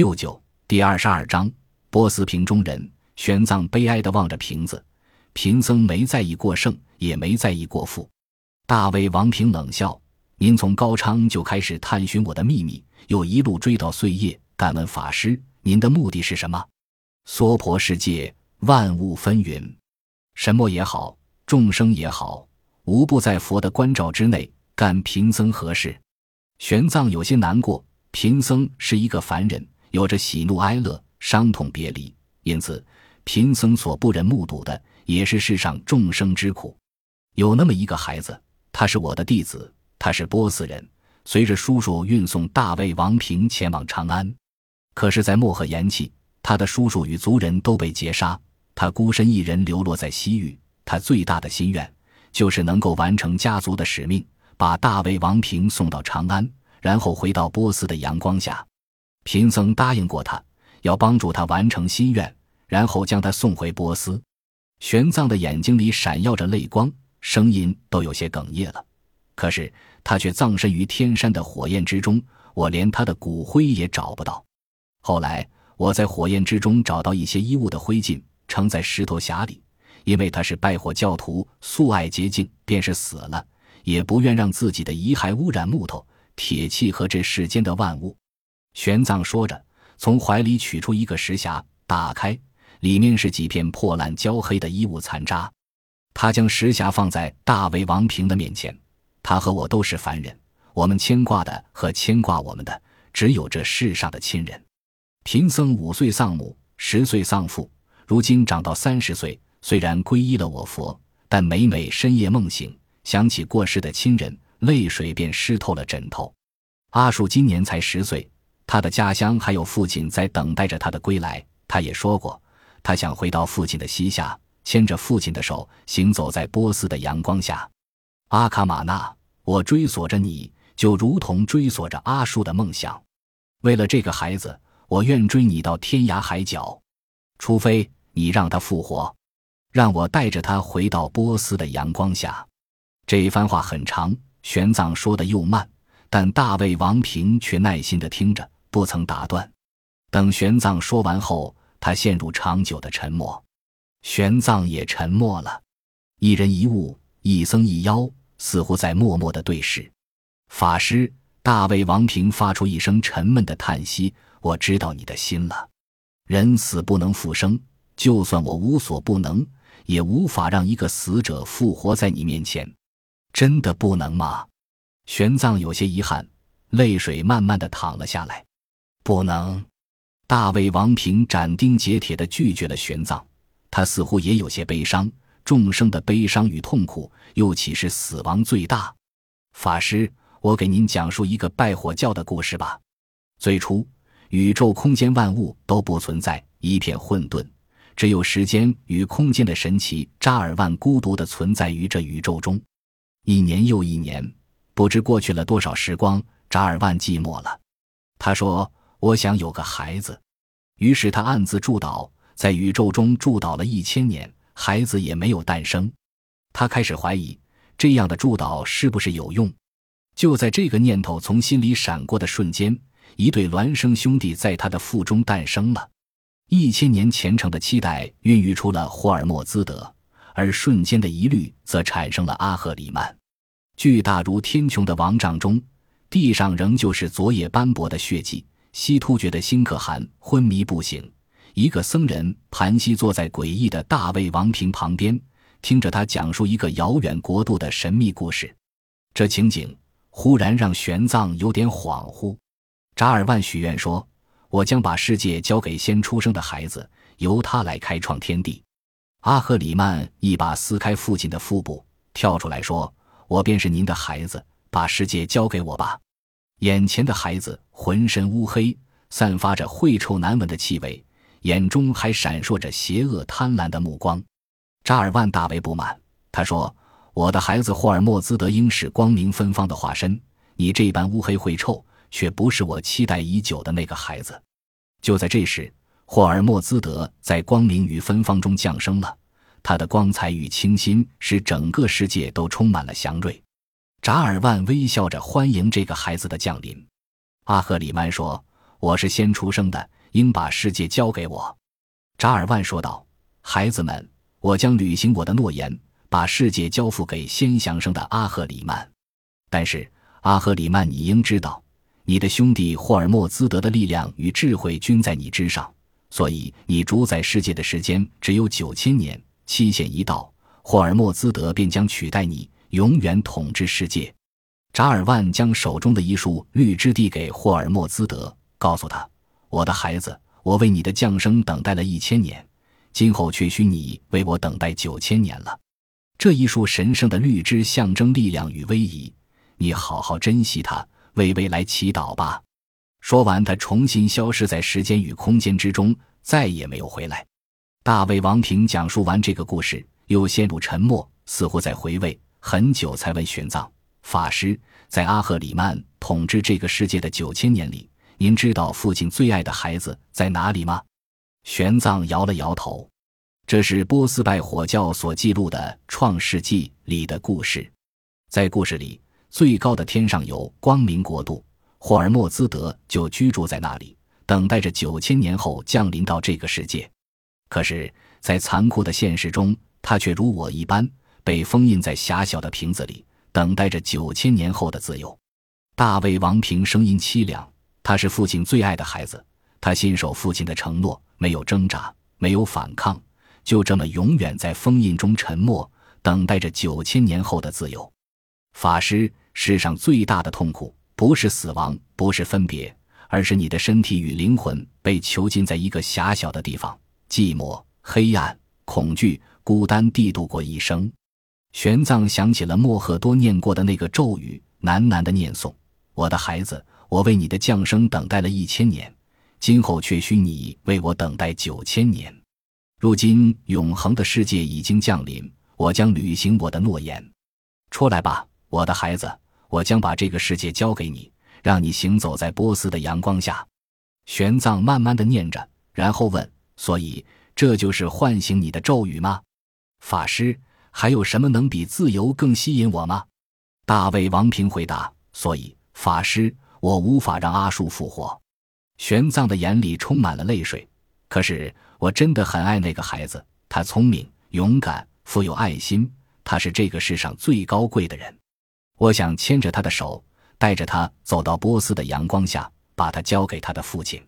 六九第二十二章，波斯瓶中人玄奘悲哀地望着瓶子，贫僧没在意过胜，也没在意过富。大魏王平冷笑：“您从高昌就开始探寻我的秘密，又一路追到碎叶。敢问法师，您的目的是什么？”娑婆世界，万物纷纭，什么也好，众生也好，无不在佛的关照之内。干贫僧何事？玄奘有些难过。贫僧是一个凡人。有着喜怒哀乐、伤痛别离，因此贫僧所不忍目睹的，也是世上众生之苦。有那么一个孩子，他是我的弟子，他是波斯人，随着叔叔运送大魏王平前往长安。可是，在漠河延期，他的叔叔与族人都被劫杀，他孤身一人流落在西域。他最大的心愿，就是能够完成家族的使命，把大魏王平送到长安，然后回到波斯的阳光下。贫僧答应过他，要帮助他完成心愿，然后将他送回波斯。玄奘的眼睛里闪耀着泪光，声音都有些哽咽了。可是他却葬身于天山的火焰之中，我连他的骨灰也找不到。后来我在火焰之中找到一些衣物的灰烬，盛在石头匣里。因为他是拜火教徒，素爱洁净，便是死了，也不愿让自己的遗骸污染木头、铁器和这世间的万物。玄奘说着，从怀里取出一个石匣，打开，里面是几片破烂焦黑的衣物残渣。他将石匣放在大魏王平的面前。他和我都是凡人，我们牵挂的和牵挂我们的，只有这世上的亲人。贫僧五岁丧母，十岁丧父，如今长到三十岁，虽然皈依了我佛，但每每深夜梦醒，想起过世的亲人，泪水便湿透了枕头。阿树今年才十岁。他的家乡还有父亲在等待着他的归来。他也说过，他想回到父亲的膝下，牵着父亲的手，行走在波斯的阳光下。阿卡玛纳，我追索着你，就如同追索着阿树的梦想。为了这个孩子，我愿追你到天涯海角，除非你让他复活，让我带着他回到波斯的阳光下。这一番话很长，玄奘说的又慢，但大卫王平却耐心的听着。不曾打断。等玄奘说完后，他陷入长久的沉默。玄奘也沉默了。一人一物，一僧一妖，似乎在默默的对视。法师大卫王平发出一声沉闷的叹息：“我知道你的心了。人死不能复生，就算我无所不能，也无法让一个死者复活在你面前。真的不能吗？”玄奘有些遗憾，泪水慢慢的淌了下来。不能，大魏王平斩钉截铁地拒绝了玄奘。他似乎也有些悲伤，众生的悲伤与痛苦，又岂是死亡最大？法师，我给您讲述一个拜火教的故事吧。最初，宇宙空间万物都不存在，一片混沌，只有时间与空间的神奇扎尔万孤独地存在于这宇宙中。一年又一年，不知过去了多少时光，扎尔万寂寞了。他说。我想有个孩子，于是他暗自祝祷，在宇宙中祝祷了一千年，孩子也没有诞生。他开始怀疑这样的祝祷是不是有用。就在这个念头从心里闪过的瞬间，一对孪生兄弟在他的腹中诞生了。一千年虔诚的期待孕育出了霍尔莫兹德，而瞬间的疑虑则产生了阿赫里曼。巨大如天穹的王帐中，地上仍旧是昨夜斑驳的血迹。西突厥的辛可汗昏迷不醒，一个僧人盘膝坐在诡异的大卫王平旁边，听着他讲述一个遥远国度的神秘故事。这情景忽然让玄奘有点恍惚。扎尔万许愿说：“我将把世界交给先出生的孩子，由他来开创天地。”阿赫里曼一把撕开父亲的腹部，跳出来说：“我便是您的孩子，把世界交给我吧。”眼前的孩子浑身乌黑，散发着秽臭难闻的气味，眼中还闪烁着邪恶贪婪的目光。扎尔万大为不满，他说：“我的孩子霍尔莫兹德应是光明芬芳的化身，你这般乌黑秽臭，却不是我期待已久的那个孩子。”就在这时，霍尔莫兹德在光明与芬芳中降生了，他的光彩与清新使整个世界都充满了祥瑞。扎尔万微笑着欢迎这个孩子的降临。阿赫里曼说：“我是先出生的，应把世界交给我。”扎尔万说道：“孩子们，我将履行我的诺言，把世界交付给先降生的阿赫里曼。但是，阿赫里曼，你应知道，你的兄弟霍尔莫兹德的力量与智慧均在你之上，所以你主宰世界的时间只有九千年。期限一到，霍尔莫兹德便将取代你，永远统治世界。”扎尔万将手中的一束绿枝递给霍尔莫兹德，告诉他：“我的孩子。”我为你的降生等待了一千年，今后却需你为我等待九千年了。这一束神圣的绿枝象征力量与威仪，你好好珍惜它，为未来祈祷吧。说完，他重新消失在时间与空间之中，再也没有回来。大卫王平讲述完这个故事，又陷入沉默，似乎在回味很久，才问玄奘法师：“在阿赫里曼统治这个世界的九千年里。”您知道父亲最爱的孩子在哪里吗？玄奘摇了摇头。这是波斯拜火教所记录的《创世纪》里的故事。在故事里，最高的天上有光明国度，霍尔莫兹德就居住在那里，等待着九千年后降临到这个世界。可是，在残酷的现实中，他却如我一般，被封印在狭小的瓶子里，等待着九千年后的自由。大卫王平声音凄凉。他是父亲最爱的孩子，他信守父亲的承诺，没有挣扎，没有反抗，就这么永远在封印中沉默，等待着九千年后的自由。法师，世上最大的痛苦不是死亡，不是分别，而是你的身体与灵魂被囚禁在一个狭小的地方，寂寞、黑暗、恐惧、孤单地度过一生。玄奘想起了莫赫多念过的那个咒语，喃喃的念诵：“我的孩子。”我为你的降生等待了一千年，今后却需你为我等待九千年。如今永恒的世界已经降临，我将履行我的诺言。出来吧，我的孩子，我将把这个世界交给你，让你行走在波斯的阳光下。玄奘慢慢的念着，然后问：“所以这就是唤醒你的咒语吗？”法师，还有什么能比自由更吸引我吗？大卫王平回答：“所以，法师。”我无法让阿树复活，玄奘的眼里充满了泪水。可是我真的很爱那个孩子，他聪明、勇敢、富有爱心，他是这个世上最高贵的人。我想牵着他的手，带着他走到波斯的阳光下，把他交给他的父亲。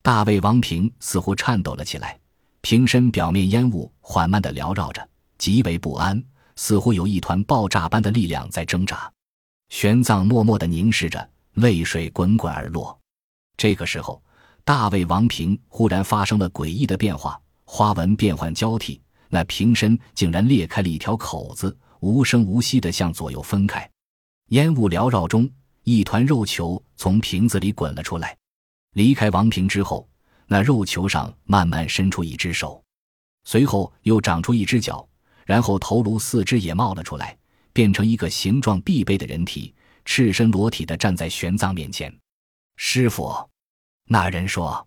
大卫王平似乎颤抖了起来，瓶身表面烟雾缓慢地缭绕着，极为不安，似乎有一团爆炸般的力量在挣扎。玄奘默默地凝视着。泪水滚滚而落。这个时候，大卫王瓶忽然发生了诡异的变化，花纹变幻交替，那瓶身竟然裂开了一条口子，无声无息地向左右分开。烟雾缭绕中，一团肉球从瓶子里滚了出来。离开王瓶之后，那肉球上慢慢伸出一只手，随后又长出一只脚，然后头颅、四肢也冒了出来，变成一个形状必备的人体。赤身裸体的站在玄奘面前，师傅，那人说，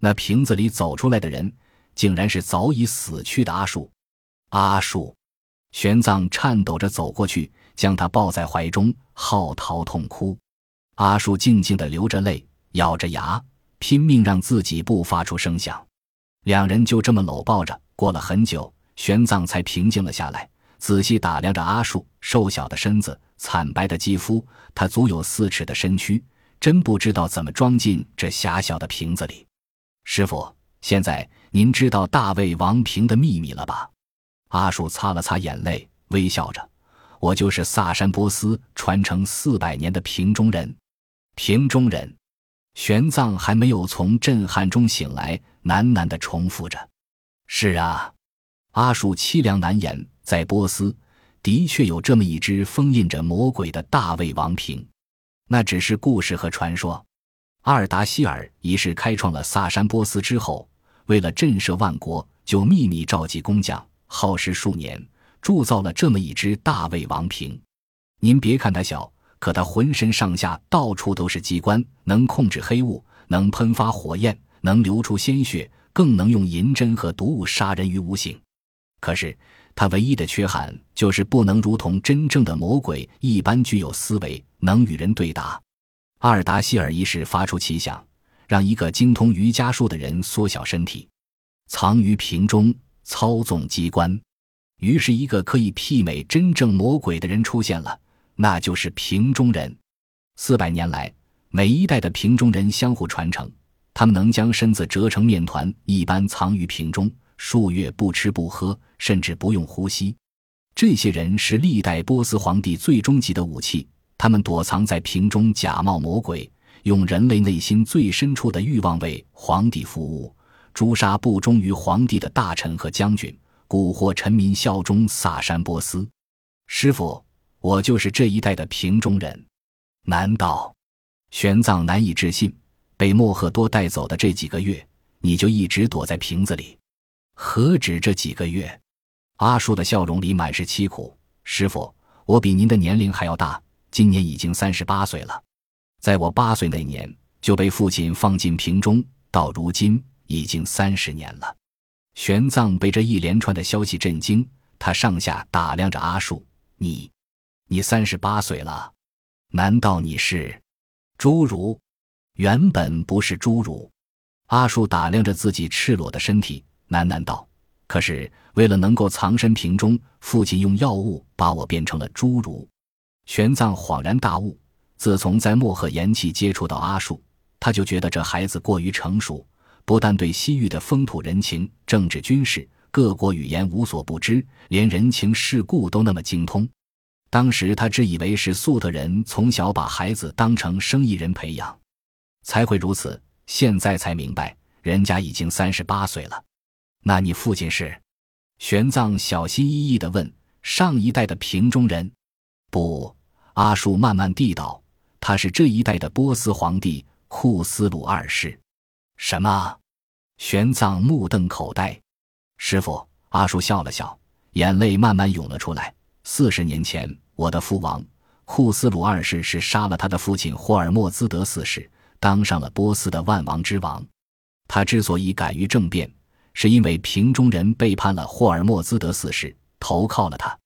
那瓶子里走出来的人，竟然是早已死去的阿树。阿树，玄奘颤抖着走过去，将他抱在怀中，嚎啕痛哭。阿树静静的流着泪，咬着牙，拼命让自己不发出声响。两人就这么搂抱着，过了很久，玄奘才平静了下来。仔细打量着阿树瘦小的身子、惨白的肌肤，他足有四尺的身躯，真不知道怎么装进这狭小的瓶子里。师傅，现在您知道大卫王瓶的秘密了吧？阿树擦了擦眼泪，微笑着：“我就是萨珊波斯传承四百年的瓶中人。”瓶中人，玄奘还没有从震撼中醒来，喃喃地重复着：“是啊。”阿树凄凉难言。在波斯，的确有这么一只封印着魔鬼的大卫王瓶，那只是故事和传说。阿尔达希尔一世开创了萨珊波斯之后，为了震慑万国，就秘密召集工匠，耗时数年，铸造了这么一只大卫王瓶。您别看它小，可它浑身上下到处都是机关，能控制黑雾，能喷发火焰，能流出鲜血，更能用银针和毒物杀人于无形。可是。他唯一的缺憾就是不能如同真正的魔鬼一般具有思维，能与人对答。阿尔达希尔一世发出奇想，让一个精通瑜伽术的人缩小身体，藏于瓶中，操纵机关。于是，一个可以媲美真正魔鬼的人出现了，那就是瓶中人。四百年来，每一代的瓶中人相互传承，他们能将身子折成面团一般藏于瓶中，数月不吃不喝，甚至不用呼吸。这些人是历代波斯皇帝最终极的武器，他们躲藏在瓶中，假冒魔鬼。用人类内心最深处的欲望为皇帝服务，诛杀不忠于皇帝的大臣和将军，蛊惑臣民效忠萨珊波斯。师傅，我就是这一代的瓶中人。难道？玄奘难以置信，被莫赫多带走的这几个月，你就一直躲在瓶子里？何止这几个月？阿树的笑容里满是凄苦。师傅，我比您的年龄还要大，今年已经三十八岁了。在我八岁那年就被父亲放进瓶中，到如今已经三十年了。玄奘被这一连串的消息震惊，他上下打量着阿树：“你，你三十八岁了？难道你是侏儒？原本不是侏儒。”阿树打量着自己赤裸的身体，喃喃道：“可是为了能够藏身瓶中，父亲用药物把我变成了侏儒。”玄奘恍然大悟。自从在漠河岩气接触到阿树，他就觉得这孩子过于成熟，不但对西域的风土人情、政治军事、各国语言无所不知，连人情世故都那么精通。当时他只以为是粟特人从小把孩子当成生意人培养，才会如此。现在才明白，人家已经三十八岁了。那你父亲是？玄奘小心翼翼地问。上一代的瓶中人？不，阿树慢慢地道。他是这一代的波斯皇帝库斯鲁二世。什么？玄奘目瞪口呆。师傅，阿叔笑了笑，眼泪慢慢涌了出来。四十年前，我的父王库斯鲁二世是杀了他的父亲霍尔莫兹德四世，当上了波斯的万王之王。他之所以敢于政变，是因为瓶中人背叛了霍尔莫兹德四世，投靠了他。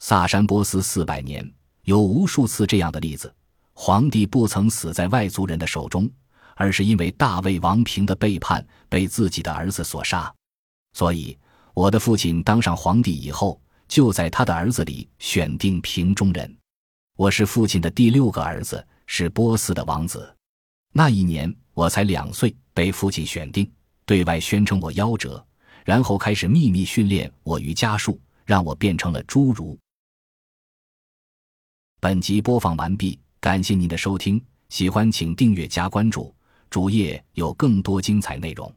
萨珊波斯四百年，有无数次这样的例子。皇帝不曾死在外族人的手中，而是因为大卫王平的背叛被自己的儿子所杀。所以，我的父亲当上皇帝以后，就在他的儿子里选定瓶中人。我是父亲的第六个儿子，是波斯的王子。那一年我才两岁，被父亲选定，对外宣称我夭折，然后开始秘密训练我于家术，让我变成了侏儒。本集播放完毕。感谢您的收听，喜欢请订阅加关注，主页有更多精彩内容。